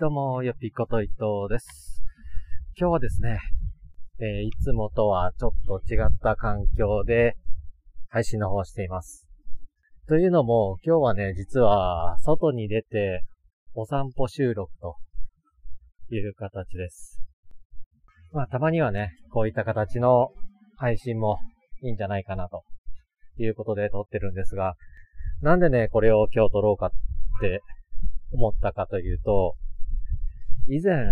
どうも、よぴこと伊藤です。今日はですね、えーいつもとはちょっと違った環境で配信の方をしています。というのも、今日はね、実は外に出てお散歩収録という形です。まあ、たまにはね、こういった形の配信もいいんじゃないかなということで撮ってるんですが、なんでね、これを今日撮ろうかって思ったかというと、以前っ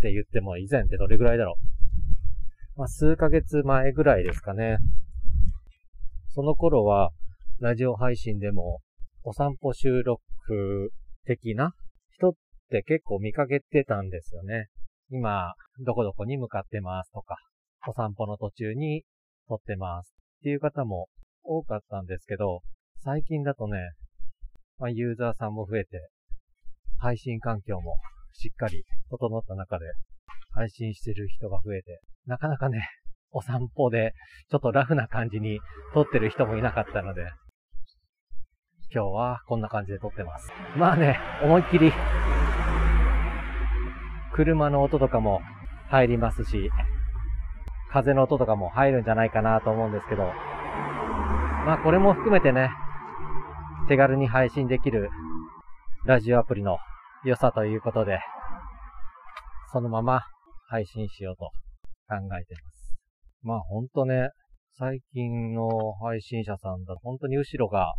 て言っても以前ってどれぐらいだろう？まあ、数ヶ月前ぐらいですかね。その頃は、ラジオ配信でも、お散歩収録的な人って結構見かけてたんですよね。今、どこどこに向かってますとか、お散歩の途中に撮ってますっていう方も多かったんですけど、最近だとね、まあ、ユーザーさんも増えて、配信環境もしっかり整った中で配信してる人が増えて、なかなかね、お散歩でちょっとラフな感じに撮ってる人もいなかったので、今日はこんな感じで撮ってます。まあね、思いっきり、車の音とかも入りますし、風の音とかも入るんじゃないかなと思うんですけど、まあこれも含めてね、手軽に配信できるラジオアプリの良さということで、そのまま配信しようと考えています。まあほんとね、最近の配信者さんだと本当に後ろが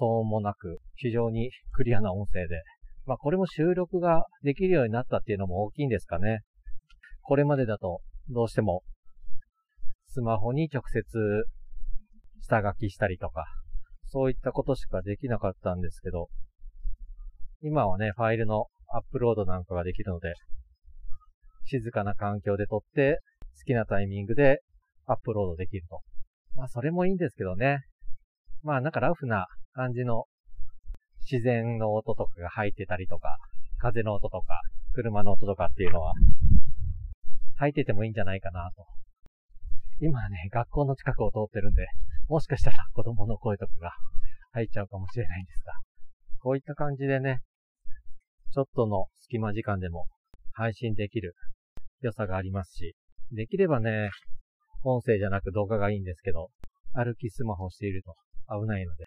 騒音もなく非常にクリアな音声で、まあこれも収録ができるようになったっていうのも大きいんですかね。これまでだとどうしてもスマホに直接下書きしたりとか、そういったことしかできなかったんですけど、今はね、ファイルのアップロードなんかができるので、静かな環境で撮って、好きなタイミングでアップロードできると。まあ、それもいいんですけどね。まあ、なんかラフな感じの自然の音とかが入ってたりとか、風の音とか、車の音とかっていうのは、入っててもいいんじゃないかなと。今はね、学校の近くを通ってるんで、もしかしたら子供の声とかが入っちゃうかもしれないんですが、こういった感じでね、ちょっとの隙間時間でも配信できる良さがありますし、できればね、音声じゃなく動画がいいんですけど、歩きスマホしていると危ないので、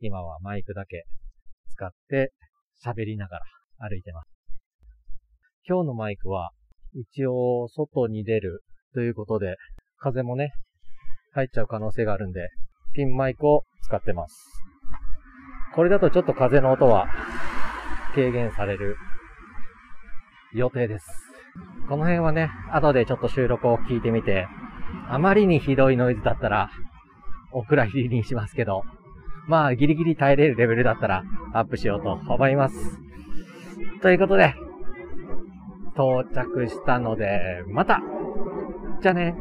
今はマイクだけ使って喋りながら歩いてます。今日のマイクは一応外に出るということで、風もね、入っちゃう可能性があるんで、ピンマイクを使ってます。これだとちょっと風の音は軽減される予定です。この辺はね、後でちょっと収録を聞いてみて、あまりにひどいノイズだったら、お蔵入りにしますけど、まあギリギリ耐えれるレベルだったらアップしようと思います。ということで、到着したので、またじゃあね